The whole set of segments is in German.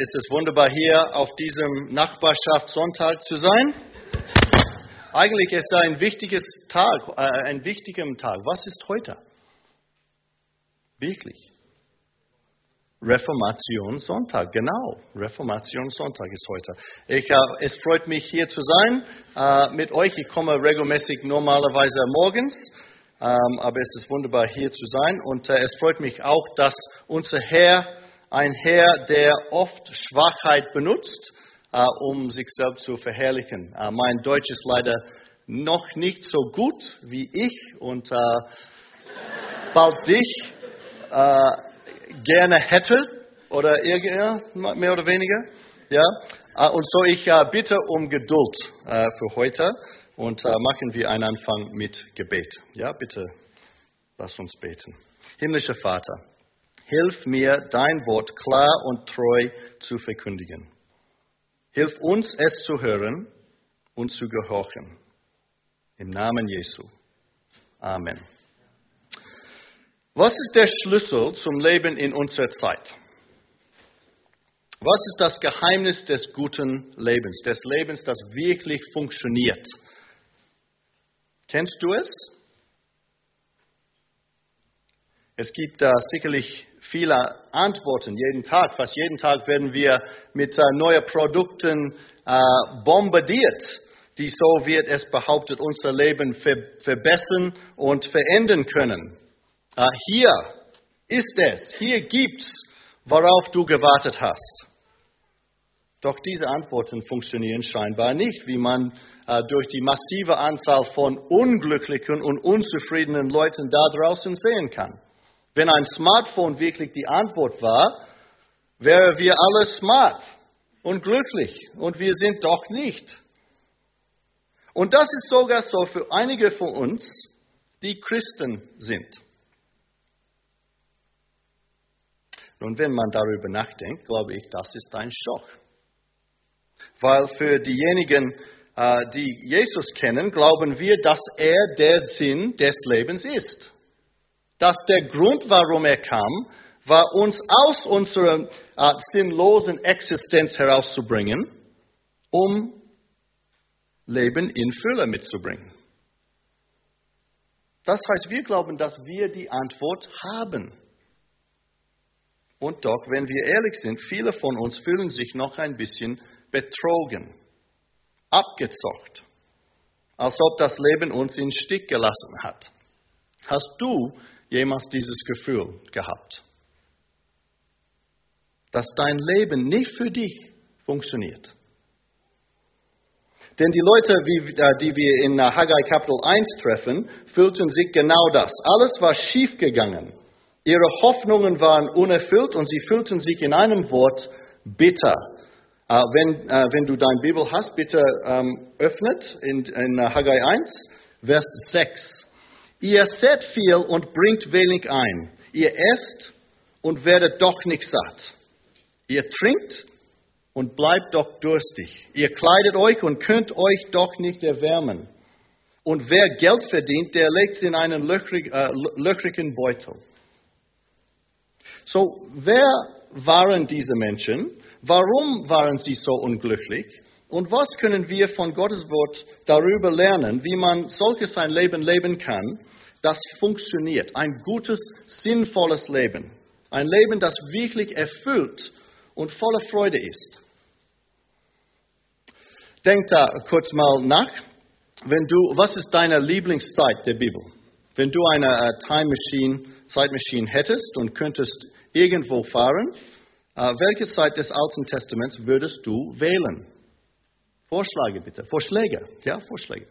ist es wunderbar, hier auf diesem Nachbarschaftssonntag zu sein. Eigentlich ist es ein wichtiges Tag, äh, ein wichtiger Tag. Was ist heute? Wirklich. Reformationssonntag, genau. Reformationssonntag ist heute. Ich, äh, es freut mich hier zu sein äh, mit euch. Ich komme regelmäßig normalerweise morgens, ähm, aber es ist wunderbar hier zu sein. Und äh, es freut mich auch, dass unser Herr, ein Herr, der oft Schwachheit benutzt, äh, um sich selbst zu verherrlichen. Äh, mein Deutsch ist leider noch nicht so gut wie ich und äh, bald dich gerne hätte oder mehr oder weniger. Ja? Ah, und so ich äh, bitte um Geduld äh, für heute und äh, machen wir einen Anfang mit Gebet. Ja, bitte lass uns beten. Himmlischer Vater, hilf mir, dein Wort klar und treu zu verkündigen. Hilf uns, es zu hören und zu gehorchen. Im Namen Jesu. Amen. Was ist der Schlüssel zum Leben in unserer Zeit? Was ist das Geheimnis des guten Lebens, des Lebens, das wirklich funktioniert? Kennst du es? Es gibt da sicherlich viele Antworten jeden Tag. Fast jeden Tag werden wir mit äh, neuen Produkten äh, bombardiert, die, so wird es behauptet, unser Leben ver verbessern und verändern können. Ah, hier ist es, hier gibt's, worauf du gewartet hast. Doch diese Antworten funktionieren scheinbar nicht, wie man äh, durch die massive Anzahl von unglücklichen und unzufriedenen Leuten da draußen sehen kann. Wenn ein Smartphone wirklich die Antwort war, wären wir alle smart und glücklich und wir sind doch nicht. Und das ist sogar so für einige von uns, die Christen sind. Nun, wenn man darüber nachdenkt, glaube ich, das ist ein Schock. Weil für diejenigen, äh, die Jesus kennen, glauben wir, dass er der Sinn des Lebens ist. Dass der Grund, warum er kam, war uns aus unserer äh, sinnlosen Existenz herauszubringen, um Leben in Fülle mitzubringen. Das heißt, wir glauben, dass wir die Antwort haben. Und doch, wenn wir ehrlich sind, viele von uns fühlen sich noch ein bisschen betrogen, abgezockt, als ob das Leben uns in Stich gelassen hat. Hast du jemals dieses Gefühl gehabt? Dass dein Leben nicht für dich funktioniert. Denn die Leute, äh, die wir in Haggai Kapitel 1 treffen, fühlten sich genau das. Alles war schiefgegangen. Ihre Hoffnungen waren unerfüllt und sie fühlten sich in einem Wort bitter. Äh, wenn, äh, wenn du deine Bibel hast, bitte ähm, öffnet in, in Haggai 1, Vers 6. Ihr seht viel und bringt wenig ein. Ihr esst und werdet doch nicht satt. Ihr trinkt und bleibt doch durstig. Ihr kleidet euch und könnt euch doch nicht erwärmen. Und wer Geld verdient, der legt es in einen löchrig, äh, löchrigen Beutel. So, wer waren diese Menschen? Warum waren sie so unglücklich? Und was können wir von Gottes Wort darüber lernen, wie man solches ein Leben leben kann, das funktioniert? Ein gutes, sinnvolles Leben. Ein Leben, das wirklich erfüllt und voller Freude ist. Denk da kurz mal nach. Wenn du, was ist deine Lieblingszeit der Bibel? Wenn du eine äh, Time Machine, Zeitmaschine hättest und könntest irgendwo fahren, äh, welche Zeit des Alten Testaments würdest du wählen? Vorschläge bitte. Vorschläge. Ja, Vorschläge.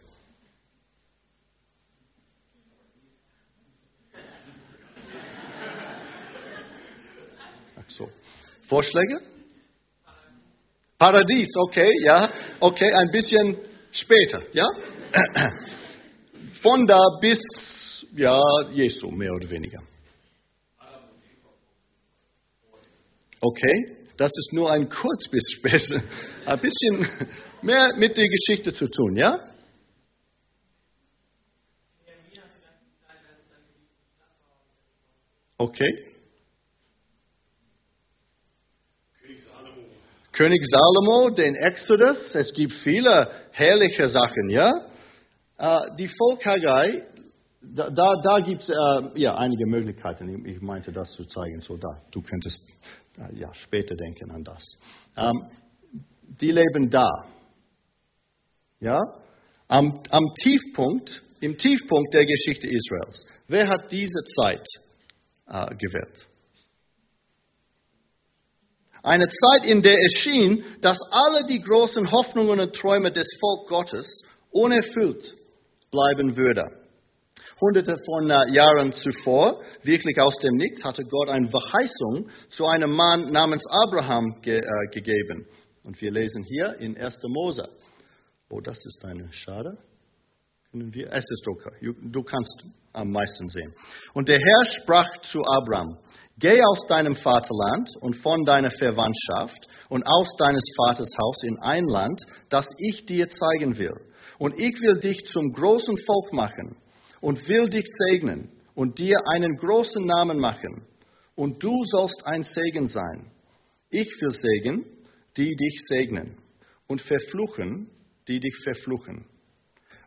Ach so. Vorschläge? Paradies, okay, ja. Okay, ein bisschen später, ja. Von da bis, ja, Jesu, mehr oder weniger. Okay, das ist nur ein Kurzbiss, ein bisschen mehr mit der Geschichte zu tun, ja? Okay. König Salomo, den Exodus, es gibt viele herrliche Sachen, ja. Äh, die Volk Haggai, da, da, da gibt es äh, ja, einige Möglichkeiten. Ich, meinte das zu zeigen, so da. Du könntest äh, ja, später denken an das. Ähm, die leben da. Ja? Am, am Tiefpunkt, im Tiefpunkt der Geschichte Israels. Wer hat diese Zeit äh, gewählt? Eine Zeit, in der es schien, dass alle die großen Hoffnungen und Träume des Volk Gottes unerfüllt bleiben würden. Hunderte von äh, Jahren zuvor, wirklich aus dem Nichts, hatte Gott eine Verheißung zu einem Mann namens Abraham ge, äh, gegeben. Und wir lesen hier in 1. Mose. Oh, das ist eine Schade. Können wir? Es ist okay. Du kannst am meisten sehen. Und der Herr sprach zu Abraham: Geh aus deinem Vaterland und von deiner Verwandtschaft und aus deines Vaters Haus in ein Land, das ich dir zeigen will. Und ich will dich zum großen Volk machen und will dich segnen und dir einen großen Namen machen. Und du sollst ein Segen sein. Ich will segnen, die dich segnen und verfluchen, die dich verfluchen.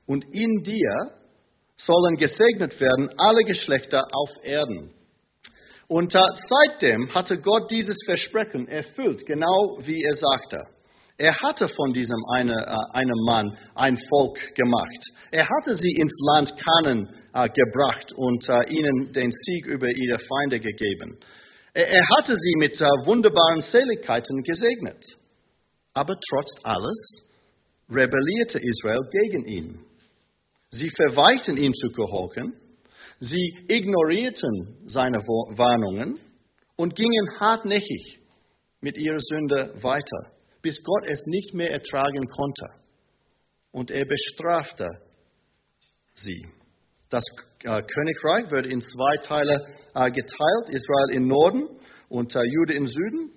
Und in dir sollen gesegnet werden alle Geschlechter auf Erden. Und seitdem hatte Gott dieses Versprechen erfüllt, genau wie er sagte. Er hatte von diesem eine, äh, einem Mann ein Volk gemacht. Er hatte sie ins Land Kanan äh, gebracht und äh, ihnen den Sieg über ihre Feinde gegeben. Er, er hatte sie mit äh, wunderbaren Seligkeiten gesegnet. Aber trotz alles rebellierte Israel gegen ihn. Sie verweichten ihn zu gehorchen, sie ignorierten seine Warnungen und gingen hartnäckig mit ihrer Sünde weiter bis Gott es nicht mehr ertragen konnte. Und er bestrafte sie. Das äh, Königreich wurde in zwei Teile äh, geteilt, Israel im Norden und Jude im Süden.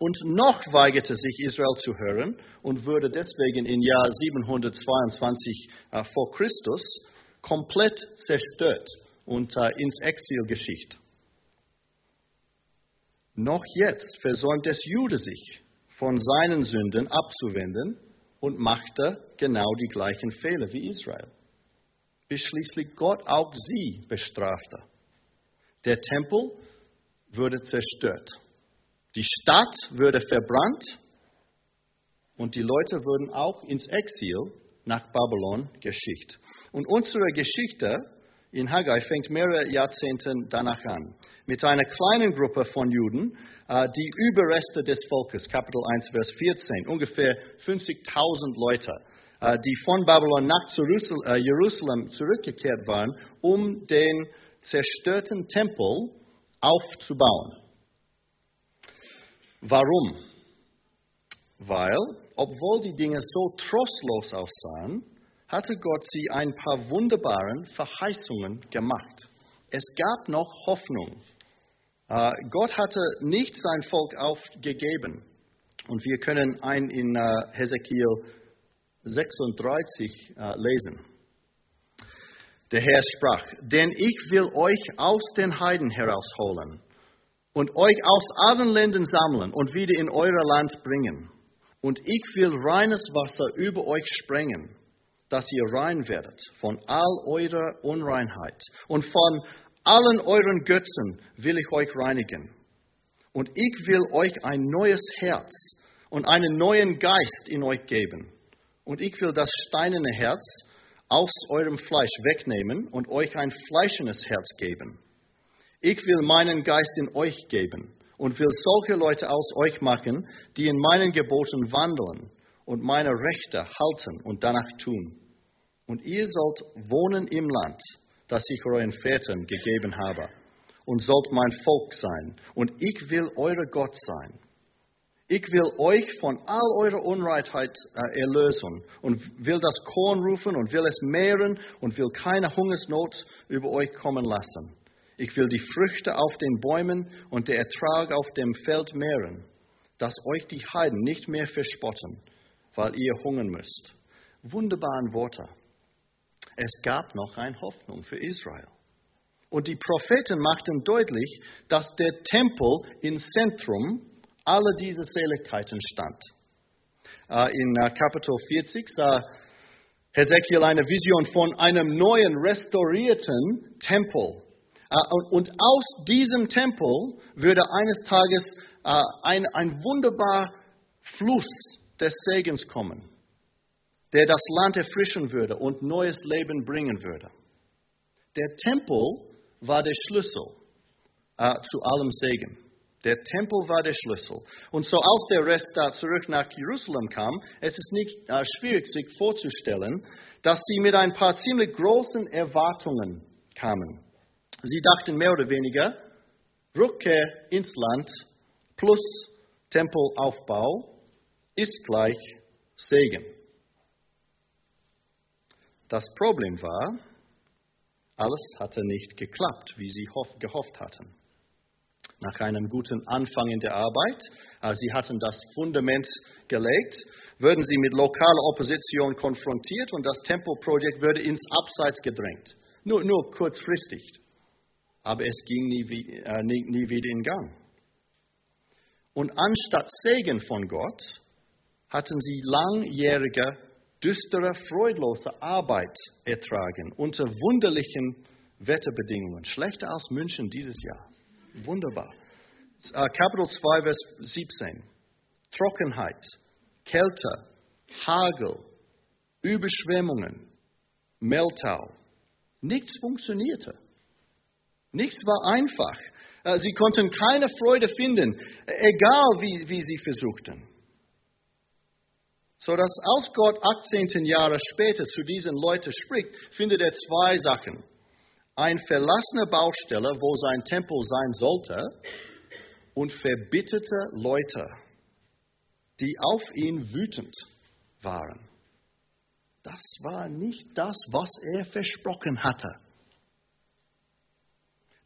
Und noch weigerte sich Israel zu hören und wurde deswegen im Jahr 722 äh, vor Christus komplett zerstört und ins Exil geschickt. Noch jetzt versäumt es Jude sich, von seinen Sünden abzuwenden und machte genau die gleichen Fehler wie Israel, bis schließlich Gott auch sie bestrafte. Der Tempel wurde zerstört, die Stadt wurde verbrannt und die Leute wurden auch ins Exil nach Babylon geschickt. Und unsere Geschichte in Haggai fängt mehrere Jahrzehnte danach an, mit einer kleinen Gruppe von Juden, äh, die Überreste des Volkes, Kapitel 1, Vers 14, ungefähr 50.000 Leute, äh, die von Babylon nach äh, Jerusalem zurückgekehrt waren, um den zerstörten Tempel aufzubauen. Warum? Weil, obwohl die Dinge so trostlos aussahen, hatte Gott sie ein paar wunderbaren Verheißungen gemacht. Es gab noch Hoffnung. Äh, Gott hatte nicht sein Volk aufgegeben. Und wir können ein in äh, Hesekiel 36 äh, lesen. Der Herr sprach, denn ich will euch aus den Heiden herausholen und euch aus allen Ländern sammeln und wieder in euer Land bringen. Und ich will reines Wasser über euch sprengen, dass ihr rein werdet von all eurer Unreinheit und von allen euren Götzen will ich euch reinigen. Und ich will euch ein neues Herz und einen neuen Geist in euch geben. Und ich will das steinerne Herz aus eurem Fleisch wegnehmen und euch ein fleischendes Herz geben. Ich will meinen Geist in euch geben und will solche Leute aus euch machen, die in meinen Geboten wandeln und meine Rechte halten und danach tun. Und ihr sollt wohnen im Land das ich euren Vätern gegeben habe, und sollt mein Volk sein, und ich will euer Gott sein. Ich will euch von all eurer Unreinheit äh, erlösen und will das Korn rufen und will es mehren und will keine Hungersnot über euch kommen lassen. Ich will die Früchte auf den Bäumen und der Ertrag auf dem Feld mehren, dass euch die Heiden nicht mehr verspotten, weil ihr hungern müsst. Wunderbaren Worte es gab noch eine Hoffnung für Israel. Und die Propheten machten deutlich, dass der Tempel im Zentrum alle diese Seligkeiten stand. Äh, in äh, Kapitel 40 sah Hesekiel eine Vision von einem neuen, restaurierten Tempel. Äh, und aus diesem Tempel würde eines Tages ein, ein wunderbarer Fluss des Segens kommen, der das Land erfrischen würde und neues Leben bringen würde. Der Tempel war der Schlüssel äh, zu allem Segen. Der Tempel war der Schlüssel. Und so als der Rest da zurück nach Jerusalem kam, es ist nicht äh, schwierig, sich vorzustellen, dass sie mit ein paar ziemlich großen Erwartungen kamen. Sie dachten mehr oder weniger, Rückkehr ins Land plus Tempelaufbau ist gleich Segen. Das Problem war, alles hatte nicht geklappt, wie sie gehofft hatten nach einem guten Anfang in der Arbeit. Äh, sie hatten das Fundament gelegt, würden sie mit lokaler Opposition konfrontiert und das Tempelprojekt würde ins Abseits gedrängt. Nur, nur kurzfristig. Aber es ging nie, äh, nie, nie wieder in Gang. Und anstatt Segen von Gott hatten sie langjährige, düstere, freudlose Arbeit ertragen unter wunderlichen Wetterbedingungen, schlechter als München dieses Jahr. Wunderbar. Uh, Kapitel 2, Vers 17. Trockenheit, Kälte, Hagel, Überschwemmungen, Mehltau. Nichts funktionierte. Nichts war einfach. Uh, sie konnten keine Freude finden, egal wie, wie sie versuchten. So dass als Gott 18 Jahre später zu diesen Leuten spricht, findet er zwei Sachen ein verlassener Baustelle, wo sein Tempel sein sollte, und verbitterte Leute, die auf ihn wütend waren. Das war nicht das, was er versprochen hatte.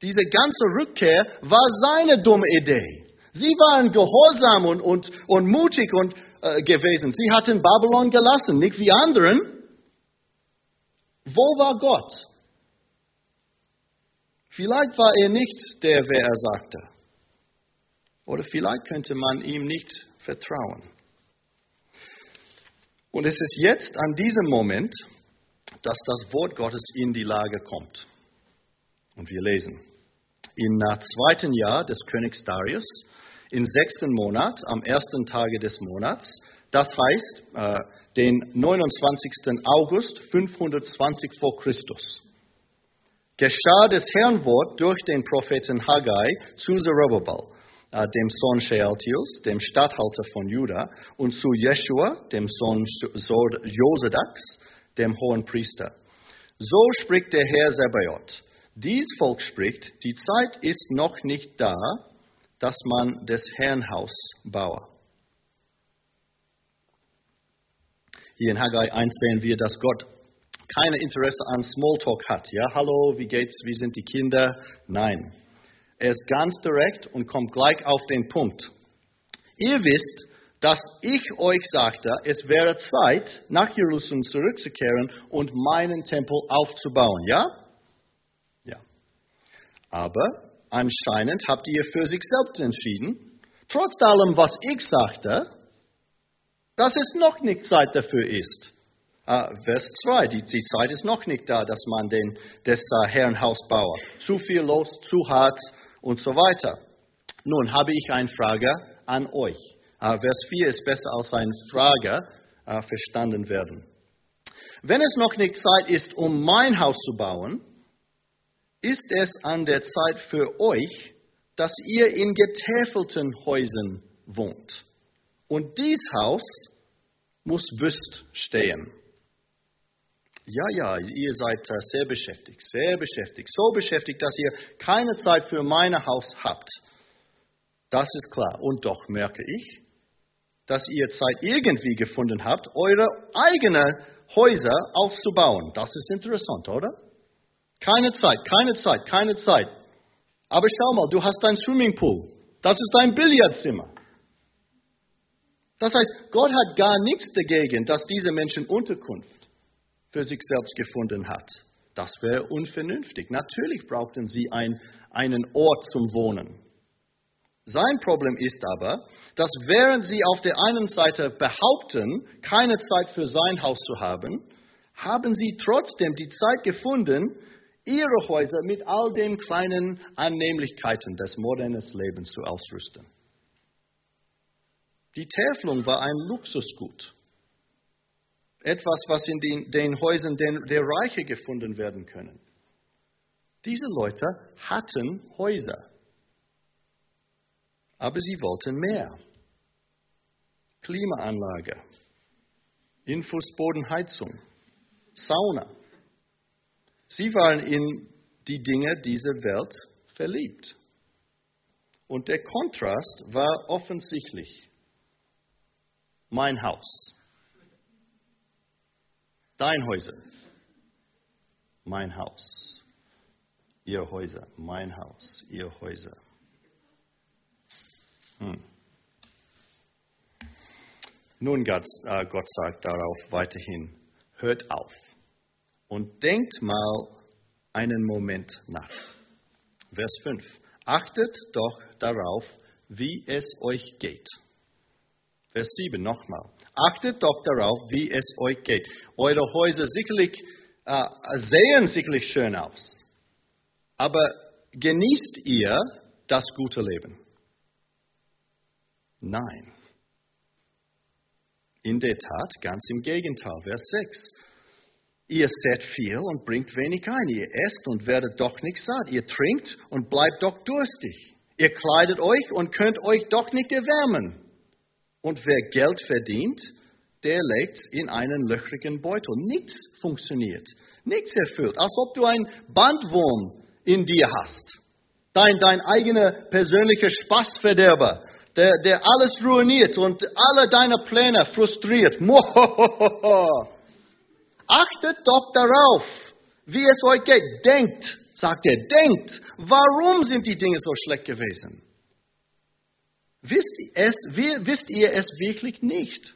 Diese ganze Rückkehr war seine dumme Idee. Sie waren gehorsam und, und, und mutig und, äh, gewesen. Sie hatten Babylon gelassen, nicht wie anderen. Wo war Gott? Vielleicht war er nicht der, wer er sagte. Oder vielleicht könnte man ihm nicht vertrauen. Und es ist jetzt an diesem Moment, dass das Wort Gottes in die Lage kommt. Und wir lesen. Im zweiten Jahr des Königs Darius, im sechsten Monat, am ersten Tage des Monats, das heißt äh, den 29. August 520 vor Christus geschah das Herrnwort durch den Propheten Haggai zu Zerubbabel, äh, dem Sohn Shealtiels, dem Statthalter von Juda, und zu Jeschua, dem Sohn Josedaks, dem hohen Priester. So spricht der Herr Zebaoth. Dies Volk spricht, die Zeit ist noch nicht da, dass man das Herrenhaus baue. Hier in Haggai 1 sehen wir, dass Gott keine Interesse an Smalltalk hat. Ja, hallo, wie geht's, wie sind die Kinder? Nein. Er ist ganz direkt und kommt gleich auf den Punkt. Ihr wisst, dass ich euch sagte, es wäre Zeit, nach Jerusalem zurückzukehren und meinen Tempel aufzubauen. Ja. Aber anscheinend habt ihr für sich selbst entschieden, trotz allem, was ich sagte, dass es noch nicht Zeit dafür ist. Uh, Vers 2, die, die, Zeit ist noch nicht da, dass man den, das uh, Herrenhaus baue. Zu viel los, zu hart und so weiter. Nun habe ich eine Frage an euch. Uh, Vers 4 ist besser als eine Frage verstanden werden. Wenn es noch nicht Zeit ist, um mein Haus zu bauen, ist es an der Zeit für euch, dass ihr in getäfelten Häusern wohnt. Und dies Haus muss wüst stehen. Ja, ja, ihr seid sehr beschäftigt, sehr beschäftigt, so beschäftigt, dass ihr keine Zeit für mein Haus habt. Das ist klar. Und doch merke ich, dass ihr Zeit irgendwie gefunden habt, eure eigenen Häuser aufzubauen. Das ist interessant, oder? Keine Zeit, keine Zeit, keine Zeit. Aber schau mal, du hast dein Swimmingpool. Das ist dein Billardzimmer. Das heißt, Gott hat gar nichts dagegen, dass diese Menschen Unterkunft für sich selbst gefunden hat. Das wäre unvernünftig. Natürlich brauchten sie ein, einen Ort zum Wohnen. Sein Problem ist aber, dass während sie auf der einen Seite behaupten, keine Zeit für sein Haus zu haben, haben sie trotzdem die Zeit gefunden, ihre Häuser mit all den kleinen Annehmlichkeiten des modernen Lebens zu ausrüsten. Die Täfelung war ein Luxusgut. Etwas, was in den, den Häusern der Reiche gefunden werden können. Diese Leute hatten Häuser, aber sie wollten mehr. Klimaanlage, Infußbodenheizung, Sauna. Sie waren in die Dinge dieser Welt verliebt. Und der Kontrast war offensichtlich. Mein Haus, dein Häuser, mein Haus, ihr Häuser, mein Haus, ihr Häuser. Hm. Nun, Gott, äh, Gott sagt darauf weiterhin, hört auf und denkt mal einen Moment nach. Vers 5. Achtet doch darauf, wie es euch geht. Vers 7 nochmal. Achtet doch darauf, wie es euch geht. Eure Häuser sicherlich, äh, sehen sicherlich schön aus. Aber genießt ihr das gute Leben? Nein. In der Tat, ganz im Gegenteil. Vers 6. Ihr seht viel und bringt wenig ein. Ihr esst und werdet doch nicht satt. Ihr trinkt und bleibt doch durstig. Ihr kleidet euch und könnt euch doch nicht erwärmen. Und wer Geld verdient, der legt in einen löchrigen Beutel. Nichts funktioniert. Nichts erfüllt. Als ob du ein Bandwurm in dir hast. Dein, dein eigener persönlicher Spaßverderber der, der alles ruiniert und alle deine Pläne frustriert. Achtet doch darauf, wie es euch geht. Denkt, sagt er, denkt, warum sind die Dinge so schlecht gewesen? Wisst, es, wisst ihr es wirklich nicht?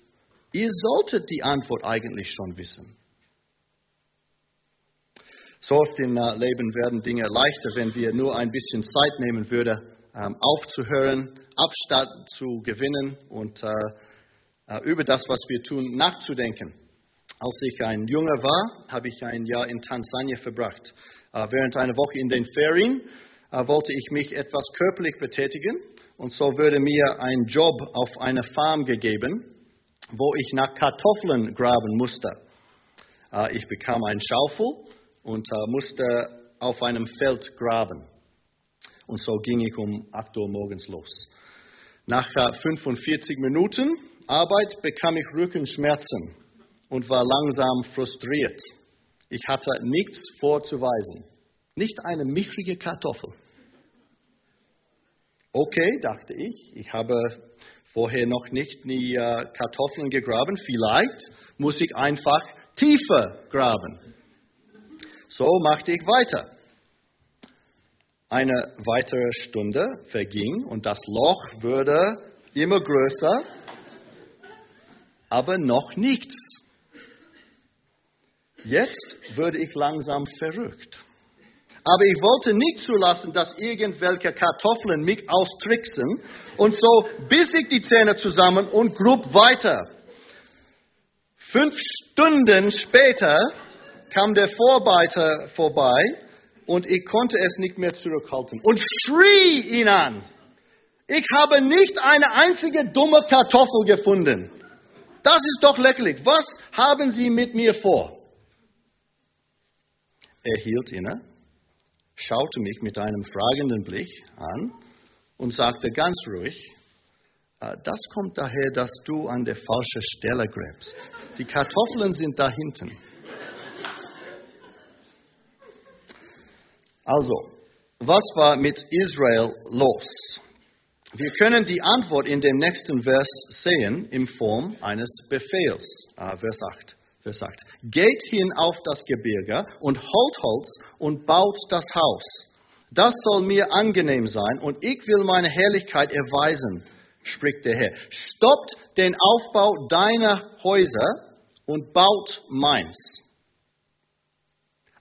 Ihr solltet die Antwort eigentlich schon wissen. So oft im Leben werden Dinge leichter, wenn wir nur ein bisschen Zeit nehmen würden, ähm, aufzuhören, Abstand zu gewinnen und äh, äh, über das, was wir tun, nachzudenken. Als ich ein Junge war, habe ich ein Jahr in Tansania verbracht. Äh, während einer Woche in den Ferien wollte ich mich etwas körperlich betätigen und so wurde mir ein Job auf einer Farm gegeben, wo ich nach Kartoffeln graben musste. Ich bekam einen Schaufel und musste auf einem Feld graben. Und so ging ich um 8 Uhr morgens los. Nach 45 Minuten Arbeit bekam ich Rückenschmerzen und war langsam frustriert. Ich hatte nichts vorzuweisen. Nicht eine michrige Kartoffel. Okay, dachte ich, ich habe vorher noch nicht die äh, Kartoffeln gegraben. Vielleicht muss ich einfach tiefer graben. So machte ich weiter. Eine weitere Stunde verging und das Loch wurde immer größer, aber noch nichts. Jetzt würde ich langsam verrückt. Aber ich wollte nicht zulassen, dass irgendwelche Kartoffeln mich austricksen. Und so biss ich die Zähne zusammen und grub weiter. Fünf Stunden später kam der Vorarbeiter vorbei und ich konnte es nicht mehr zurückhalten und schrie ihn an. Ich habe nicht eine einzige dumme Kartoffel gefunden. Das ist doch lächerlich. Was haben Sie mit mir vor? Er hielt inne, schaute mich mit einem fragenden Blick an und sagte ganz ruhig, äh, das kommt daher, dass du an der falschen Stelle gräbst. Die Kartoffeln sind da hinten. Also, was war mit Israel los? Wir können die Antwort in dem nächsten Vers sehen in Form eines Befehls. Ah, Vers 8. Vers 8. Geht hin auf das Gebirge und holt Holz und baut das Haus. Das soll mir angenehm sein und ich will meine Herrlichkeit erweisen, spricht der Herr. Stoppt den Aufbau deiner Häuser und baut meins.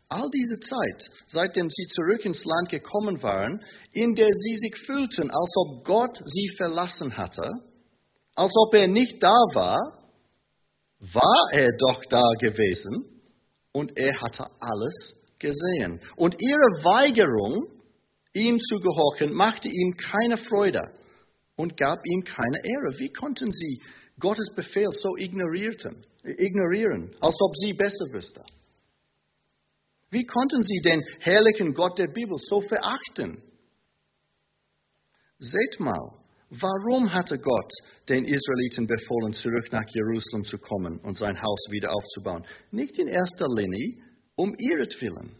All diese Zeit, seitdem sie zurück ins Land gekommen waren, in der sie sich fühlten, als ob Gott sie verlassen hatte, als ob er nicht da war, war er doch da gewesen und er hatte alles gesehen. Und ihre Weigerung, ihm zu gehorchen, machte ihm keine Freude und gab ihm keine Ehre. Wie konnten sie Gottes Befehl so ignorieren, als ob sie besser wüssten? Wie konnten sie den herrlichen Gott der Bibel so verachten? Seht mal, warum hatte Gott den Israeliten befohlen, zurück nach Jerusalem zu kommen und sein Haus wieder aufzubauen? Nicht in erster Linie um ihretwillen.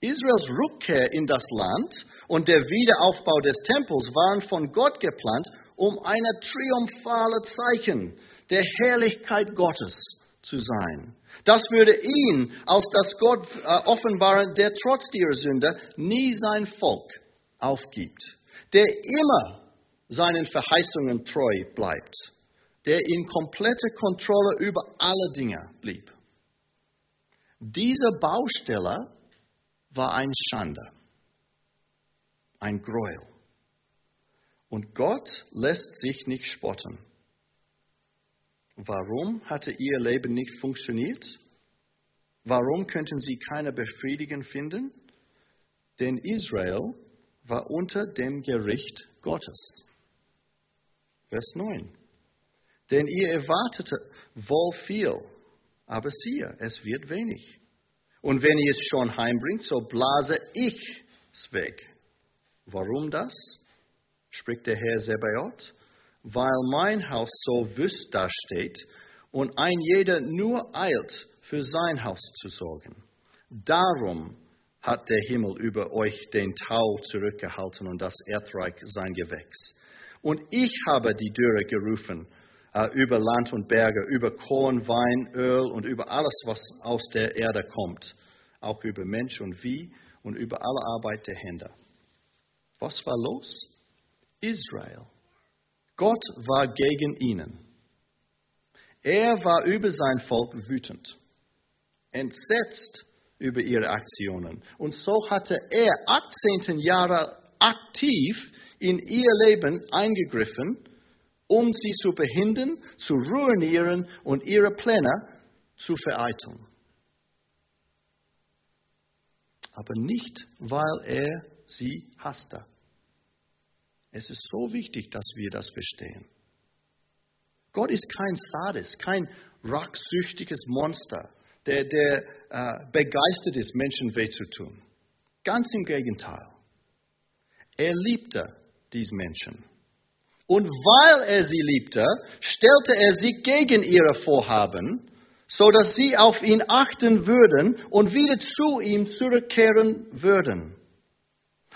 Israels Rückkehr in das Land und der Wiederaufbau des Tempels waren von Gott geplant, um ein triumphales Zeichen der Herrlichkeit Gottes zu sein. Das würde ihn als das Gott äh, offenbaren, der trotz ihrer Sünde nie sein Volk aufgibt, der immer seinen Verheißungen treu bleibt, der in kompletter Kontrolle über alle Dinge blieb. Diese Baustelle war ein Schande, ein Gräuel. Und Gott lässt sich nicht spotten. Warum hatte ihr Leben nicht funktioniert? Warum könnten sie keine Befriedigung finden? Denn Israel war unter dem Gericht Gottes. Vers 9. Denn ihr erwartete wohl viel, aber siehe, es wird wenig. Und wenn ihr es schon heimbringt, so blase ich es weg. Warum das? spricht der Herr Sebaot weil mein Haus so wüst dasteht und ein jeder nur eilt, für sein Haus zu sorgen. Darum hat der Himmel über euch den Tau zurückgehalten und das Erdreich sein Gewächs. Und ich habe die Dürre gerufen äh, über Land und Berge, über Korn, Wein, Öl und über alles, was aus der Erde kommt, auch über Mensch und Vieh und über alle Arbeit der Hände. Was war los? Israel Gott war gegen ihnen. Er war über sein Volk wütend, entsetzt über ihre Aktionen. Und so hatte er 18 Jahre aktiv in ihr Leben eingegriffen, um sie zu behindern, zu ruinieren und ihre Pläne zu vereiteln. Aber nicht, weil er sie hasste. Es ist so wichtig, dass wir das verstehen. Gott ist kein Sadist, kein rachsüchtiges Monster, der, der äh, begeistert ist, Menschen weh zu tun. Ganz im Gegenteil. Er liebte diese Menschen. Und weil er sie liebte, stellte er sie gegen ihre Vorhaben, so dass sie auf ihn achten würden und wieder zu ihm zurückkehren würden.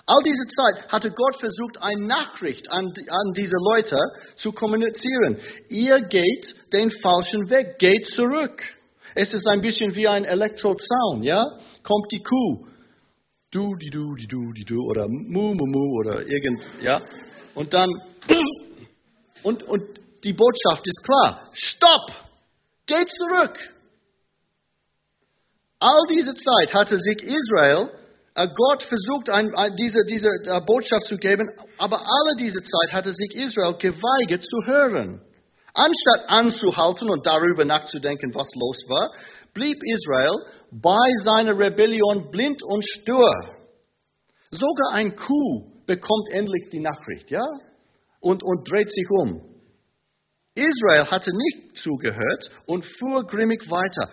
All diese Zeit hatte Gott versucht, eine Nachricht an, an diese Leute zu kommunizieren. Ihr geht den falschen Weg, geht zurück. Es ist ein bisschen wie ein Elektrozaun, ja? Kommt die Kuh, du, die du, die du, die du, oder mu, mu, mu, oder irgend, ja? Und dann, und, und die Botschaft ist klar, stopp, geht zurück. All diese Zeit hatte sich Israel äh, Gott versucht, diese, diese uh, Botschaft zu geben, aber alle diese Zeit hatte sich Israel geweigert zu hören. Anstatt anzuhalten und darüber nachzudenken, was los war, blieb Israel bei seiner Rebellion blind und stur. Sogar ein Kuh bekommt endlich die Nachricht, ja? Und, und dreht sich um. Israel hatte nicht zugehört und fuhr grimmig weiter.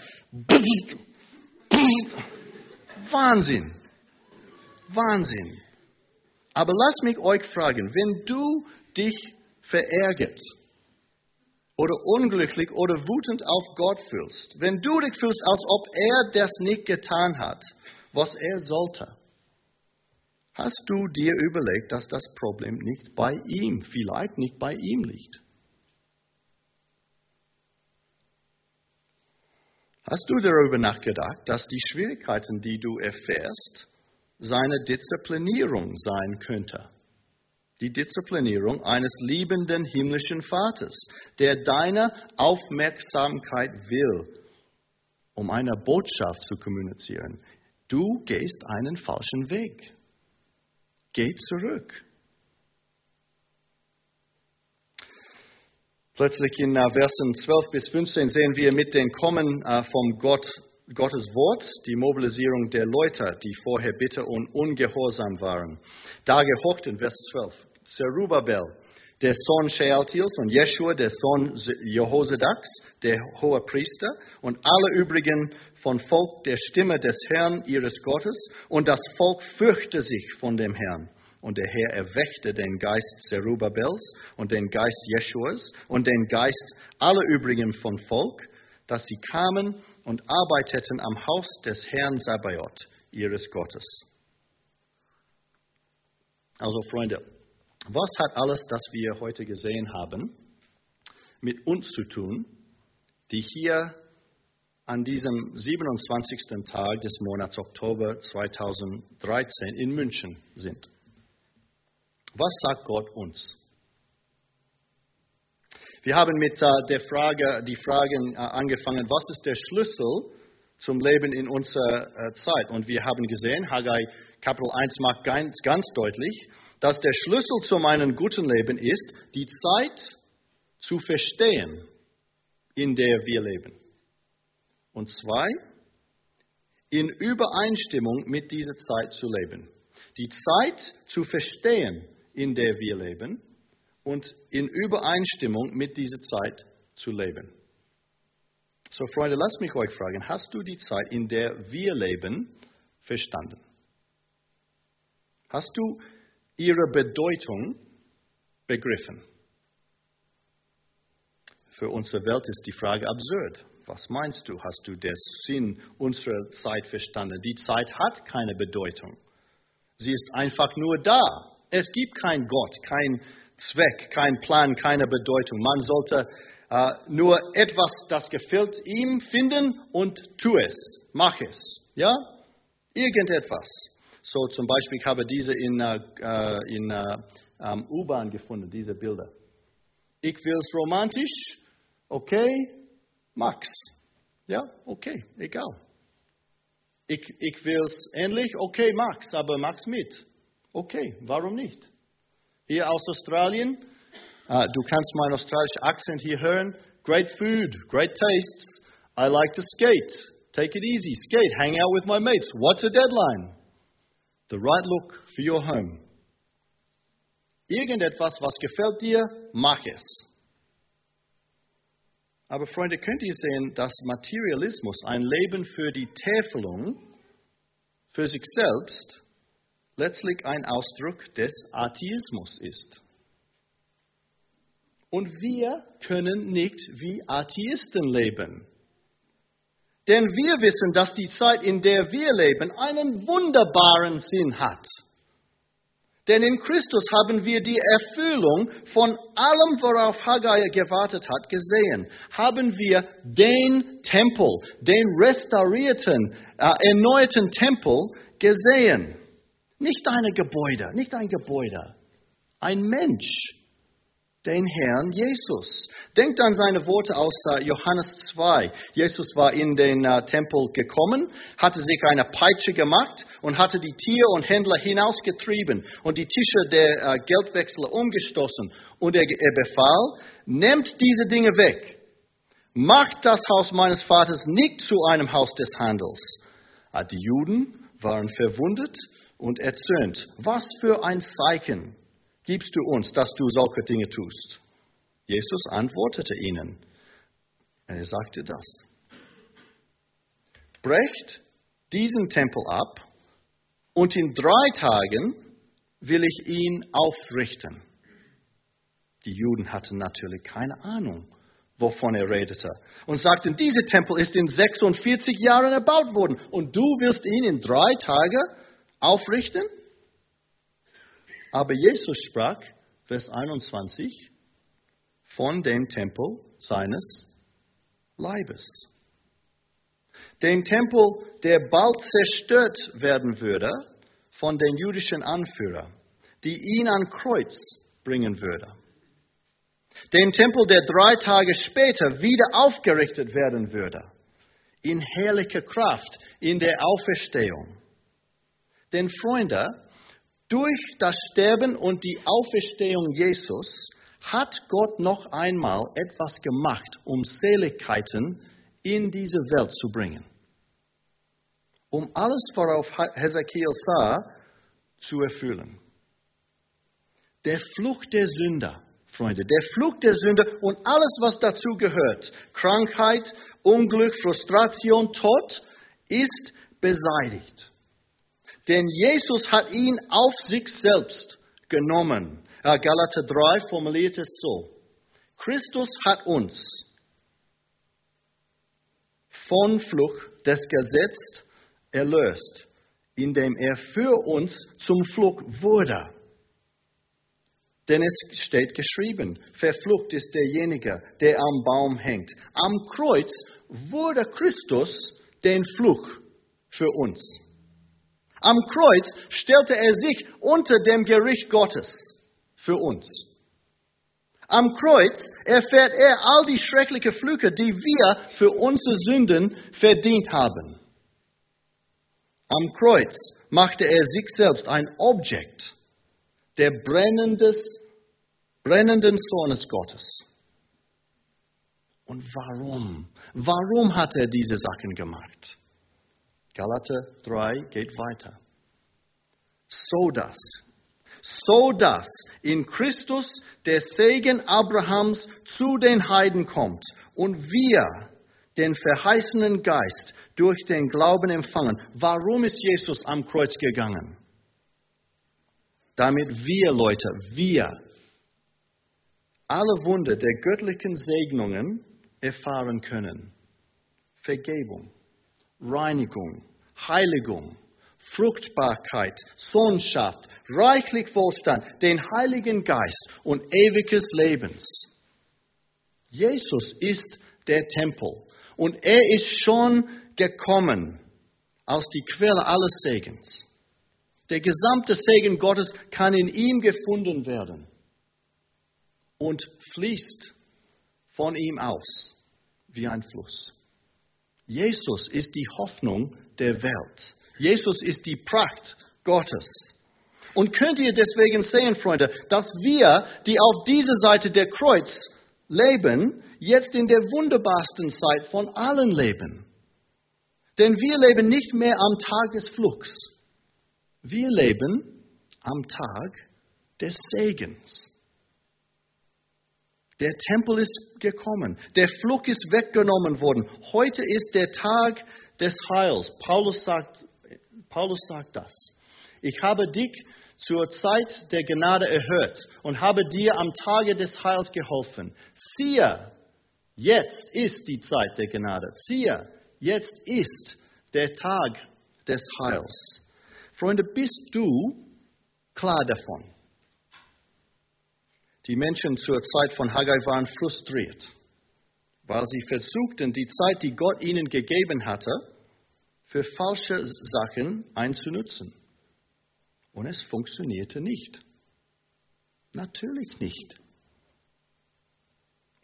Wahnsinn. Wahnsinn. Aber lasst mich euch fragen, wenn du dich verärgert oder unglücklich oder wütend auf Gott fühlst, wenn du dich fühlst, als ob er das nicht getan hat, was er sollte, hast du dir überlegt, dass das Problem nicht bei ihm, vielleicht nicht bei ihm liegt? Hast du darüber nachgedacht, dass die Schwierigkeiten, die du erfährst, seine Disziplinierung sein könnte. Die Disziplinierung eines liebenden himmlischen Vaters, der deine Aufmerksamkeit will um eine Botschaft zu kommunizieren. Du gehst einen falschen Weg. Geh zurück. Plötzlich in äh, Versen 12 bis 15 sehen wir mit dem Kommen äh, vom Gott, Gottes Wort die Mobilisierung der Leute, die vorher bitter und ungehorsam waren. Da gehockt in Vers 12 Zerubabel, der Sohn Shealtiels und Jeschua, der Sohn Jehosadaks, der hohe Priester und alle übrigen von Volk der Stimme des Herrn ihres Gottes und das Volk fürchte sich von dem Herrn. Und der Herr erweckte den Geist Zerubabels und den Geist Jeschuas und den Geist aller übrigen von Volk, dass sie kamen und arbeiteten am Haus des Herrn Sabaoth, ihres Gottes. Also Freunde, was hat alles, das wir heute gesehen haben, mit uns zu tun, die hier an diesem 27. Tag des Monats Oktober 2013 in München sind? Was sagt Gott uns? Wir haben mit äh, der Frage, die Fragen äh, angefangen, was ist der Schlüssel zum Leben in unserer äh, Zeit? Und wir haben gesehen, Haggai Kapitel 1 macht ganz, ganz deutlich, dass der Schlüssel zu meinem guten Leben ist, die Zeit zu verstehen, in der wir leben. Und zwei, in Übereinstimmung mit dieser Zeit zu leben. Die Zeit zu verstehen, in der wir leben und in Übereinstimmung mit dieser Zeit zu leben. So, Freunde, lasst mich euch fragen, hast du die Zeit, in der wir leben, verstanden? Hast du ihre Bedeutung begriffen? Für unsere Welt ist die Frage absurd. Was meinst du? Hast du den Sinn unserer Zeit verstanden? Die Zeit hat keine Bedeutung. Sie ist einfach nur da. Es gibt keinen Gott, keinen Zweck, keinen Plan, keine Bedeutung. Man sollte äh, nur etwas, das gefällt ihm, finden und tu es, mach es. Ja? Irgendetwas. So zum Beispiel, ich habe diese in, äh, in äh, U-Bahn gefunden, diese Bilder. Ich will es romantisch, okay, Max. Ja, okay, egal. Ich, ich will es ähnlich, okay, Max, aber Max mit. Okay, warum nicht? Hier aus Australien, uh, du kannst meinen australischen Akzent hier hören. Great food, great tastes. I like to skate. Take it easy, skate, hang out with my mates. What's a deadline? The right look for your home. Irgendetwas, was gefällt dir, mach es. Aber Freunde, könnt ihr sehen, dass Materialismus ein Leben für die Täfelung, für sich selbst, letztlich ein Ausdruck des Atheismus ist. Und wir können nicht wie Atheisten leben. Denn wir wissen, dass die Zeit, in der wir leben, einen wunderbaren Sinn hat. Denn in Christus haben wir die Erfüllung von allem, worauf Haggai gewartet hat, gesehen. Haben wir den Tempel, den restaurierten, äh, erneuerten Tempel gesehen. Nicht ein Gebäude, nicht ein Gebäude, ein Mensch, den Herrn Jesus. Denkt an seine Worte aus äh, Johannes 2. Jesus war in den äh, Tempel gekommen, hatte sich eine Peitsche gemacht und hatte die Tiere und Händler hinausgetrieben und die Tische der äh, Geldwechsler umgestoßen. Und er, er befahl, nehmt diese Dinge weg. Macht das Haus meines Vaters nicht zu einem Haus des Handels. Ah, die Juden waren verwundet und erzürnt. Was für ein Zeichen gibst du uns, dass du solche Dinge tust? Jesus antwortete ihnen. Er sagte das. Brecht diesen Tempel ab und in drei Tagen will ich ihn aufrichten. Die Juden hatten natürlich keine Ahnung, wovon er redete, und sagten, dieser Tempel ist in 46 Jahren erbaut worden und du willst ihn in drei Tagen aufrichten? Aber Jesus sprach, Vers 21, von dem Tempel seines Leibes. Dem Tempel, der bald zerstört werden würde von den jüdischen Anführern, die ihn an Kreuz bringen würde. Dem Tempel, der drei Tage später wieder aufgerichtet werden würde in herrlicher Kraft in der Auferstehung. Denn Freunde, durch das Sterben und die Auferstehung Jesus hat Gott noch einmal etwas gemacht, um Seligkeiten in diese Welt zu bringen. Um alles, worauf Hezekiel sah, zu erfüllen. Der Fluch der Sünder, Freunde, der Fluch der Sünder und alles, was dazu gehört, Krankheit, Unglück, Frustration, Tod, ist beseitigt. Denn Jesus hat ihn auf sich selbst genommen. Galater 3 formuliert es so. Christus hat uns von Fluch des Gesetzes erlöst, indem er für uns zum Fluch wurde. Denn es steht geschrieben, verflucht ist derjenige, der am Baum hängt. Am Kreuz wurde Christus den Fluch für uns. Am Kreuz stellte er sich unter dem Gericht Gottes für uns. Am Kreuz erfährt er all die schrecklichen Flüche, die wir für unsere Sünden verdient haben. Am Kreuz machte er sich selbst ein Objekt der brennendes, brennenden Sohnes Gottes. Und warum? Warum hat er diese Sachen gemacht? Galater 3 geht weiter. So dass, so dass in Christus der Segen Abrahams zu den Heiden kommt und wir den verheißenen Geist durch den Glauben empfangen. Warum ist Jesus am Kreuz gegangen? Damit wir Leute, wir alle Wunder der göttlichen Segnungen erfahren können. Vergebung, Reinigung, Heiligung, Fruchtbarkeit, Sohnschaft, reichlich Wohlstand, den Heiligen Geist und ewiges Lebens. Jesus ist der Tempel und er ist schon gekommen als die Quelle alles Segens. Der gesamte Segen Gottes kann in ihm gefunden werden und fließt von ihm aus wie ein Fluss. Jesus ist die Hoffnung der Welt. Jesus ist die Pracht Gottes. Und könnt ihr deswegen sehen, Freunde, dass wir, die auf dieser Seite der Kreuz leben, jetzt in der wunderbarsten Zeit von allen leben. Denn wir leben nicht mehr am Tag des Fluchs. Wir leben am Tag des Segens. Der Tempel ist gekommen. Der Fluch ist weggenommen worden. Heute ist der Tag des Heils. Paulus sagt, Paulus sagt das. Ich habe dich zur Zeit der Gnade erhört und habe dir am Tage des Heils geholfen. Siehe, jetzt ist die Zeit der Gnade. Siehe, jetzt ist der Tag des Heils. Freunde, bist du klar davon? Die Menschen zur Zeit von Haggai waren frustriert, weil sie versuchten, die Zeit, die Gott ihnen gegeben hatte, für falsche Sachen einzunutzen. Und es funktionierte nicht. Natürlich nicht.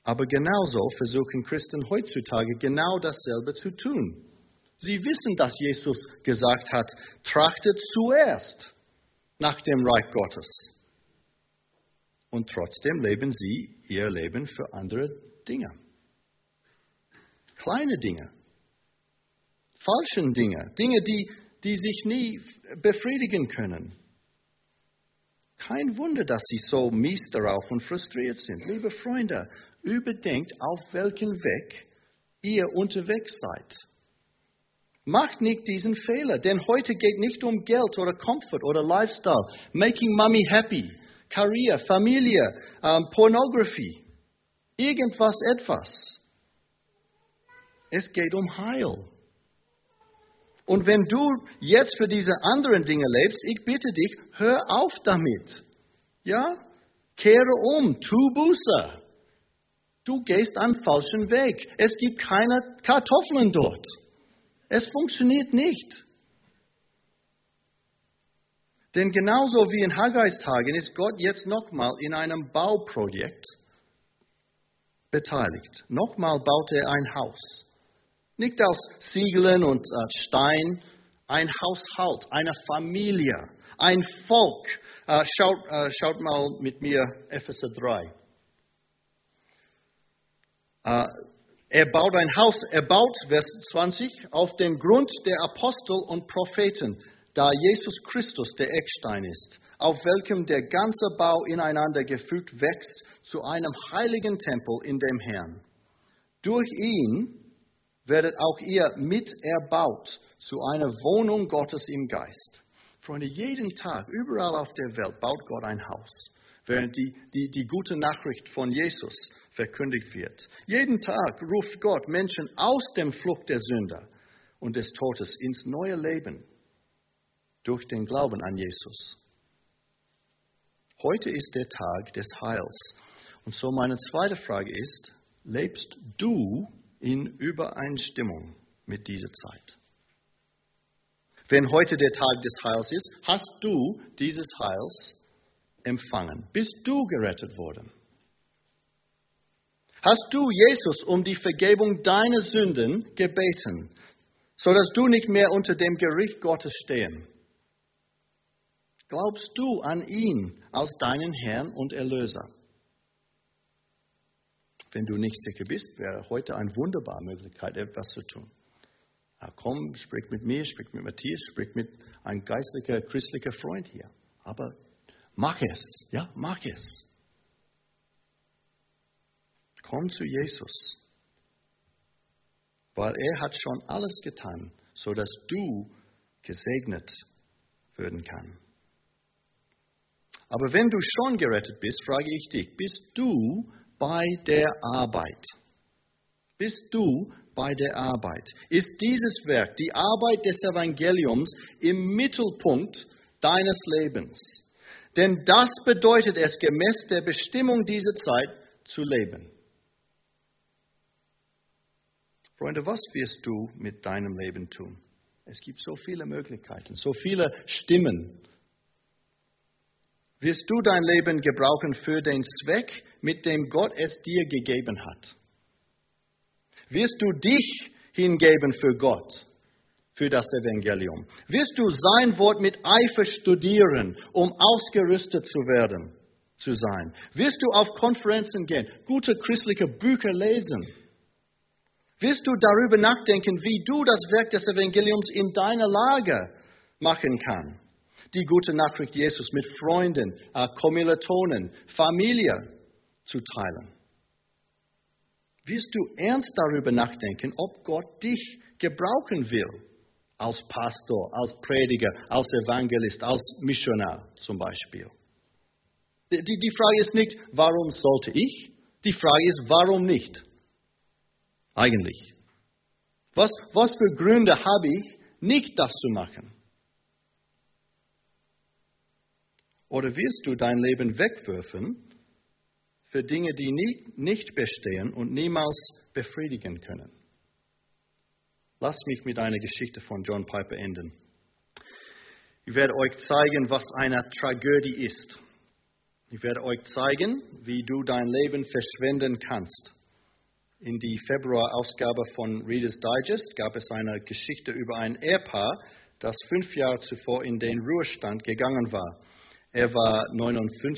Aber genauso versuchen Christen heutzutage genau dasselbe zu tun. Sie wissen, dass Jesus gesagt hat, trachtet zuerst nach dem Reich Gottes. Und trotzdem leben sie ihr Leben für andere Dinge. Kleine Dinge, falschen Dinge, Dinge, die, die sich nie befriedigen können. Kein Wunder, dass sie so mies darauf und frustriert sind. Liebe Freunde, überdenkt, auf welchen Weg ihr unterwegs seid. Macht nicht diesen Fehler, denn heute geht nicht um Geld oder Comfort oder Lifestyle, making mommy happy, Karriere, Familie, ähm, Pornography, irgendwas etwas. Es geht um Heil. Und wenn du jetzt für diese anderen Dinge lebst, ich bitte dich, hör auf damit. Ja? Kehre um, tu Buße. Du gehst einen falschen Weg. Es gibt keine Kartoffeln dort. Es funktioniert nicht. Denn genauso wie in Haggais Tagen ist Gott jetzt nochmal in einem Bauprojekt beteiligt. Nochmal baut er ein Haus Nicht aus Ziegeln und äh, Stein, ein Haushalt, eine Familie, ein Volk. Äh, schaut, äh, schaut mal mit mir Epheser 3. Äh, er baut ein Haus, er baut, Vers 20, auf dem Grund der Apostel und Propheten, da Jesus Christus der Eckstein ist, auf welchem der ganze Bau ineinander gefügt wächst zu einem heiligen Tempel in dem Herrn. Durch ihn werdet auch ihr mit erbaut zu einer Wohnung Gottes im Geist. Freunde, jeden Tag, überall auf der Welt baut Gott ein Haus, während die, die, die gute Nachricht von Jesus verkündigt wird. Jeden Tag ruft Gott Menschen aus dem Flucht der Sünder und des Todes ins neue Leben durch den Glauben an Jesus. Heute ist der Tag des Heils. Und so meine zweite Frage ist, lebst du in Übereinstimmung mit dieser Zeit? Wenn heute der Tag des Heils ist, hast du dieses Heils empfangen? Bist du gerettet worden? Hast du Jesus um die Vergebung deiner Sünden gebeten, sodass du nicht mehr unter dem Gericht Gottes stehen? Glaubst du an ihn als deinen Herrn und Erlöser? Wenn du nicht sicher bist, wäre heute eine wunderbare Möglichkeit, etwas zu tun. Ja, komm, sprich mit mir, sprich mit Matthias, sprich mit einem geistlicher, christlicher Freund hier. Aber mach es, ja, mach es. Komm zu Jesus, weil er hat schon alles getan, sodass du gesegnet werden kannst. Aber wenn du schon gerettet bist, frage ich dich, bist du bei der Arbeit? Bist du bei der Arbeit? Ist dieses Werk, die Arbeit des Evangeliums, im Mittelpunkt deines Lebens? Denn das bedeutet es, gemäß der Bestimmung dieser Zeit zu leben. Freunde, was wirst du mit deinem Leben tun? Es gibt so viele Möglichkeiten, so viele Stimmen, wirst du dein Leben gebrauchen für den Zweck, mit dem Gott es dir gegeben hat? Wirst du dich hingeben für Gott, für das Evangelium? Wirst du sein Wort mit Eifer studieren, um ausgerüstet zu werden, zu sein? Wirst du auf Konferenzen gehen, gute christliche Bücher lesen? Wirst du darüber nachdenken, wie du das Werk des Evangeliums in deiner Lage machen kannst? Die gute Nachricht Jesus mit Freunden, äh, Kommilitonen, Familie zu teilen. Wirst du ernst darüber nachdenken, ob Gott dich gebrauchen will? Als Pastor, als Prediger, als Evangelist, als Missionar zum Beispiel. Die, die, die Frage ist nicht, warum sollte ich? Die Frage ist, warum nicht? Eigentlich. Was, was für Gründe habe ich, nicht das zu machen? Oder wirst du dein Leben wegwerfen für Dinge, die nie, nicht bestehen und niemals befriedigen können? Lass mich mit einer Geschichte von John Piper enden. Ich werde euch zeigen, was eine Tragödie ist. Ich werde euch zeigen, wie du dein Leben verschwenden kannst. In die Februarausgabe von Reader's Digest gab es eine Geschichte über ein Ehepaar, das fünf Jahre zuvor in den Ruhestand gegangen war. Er war 59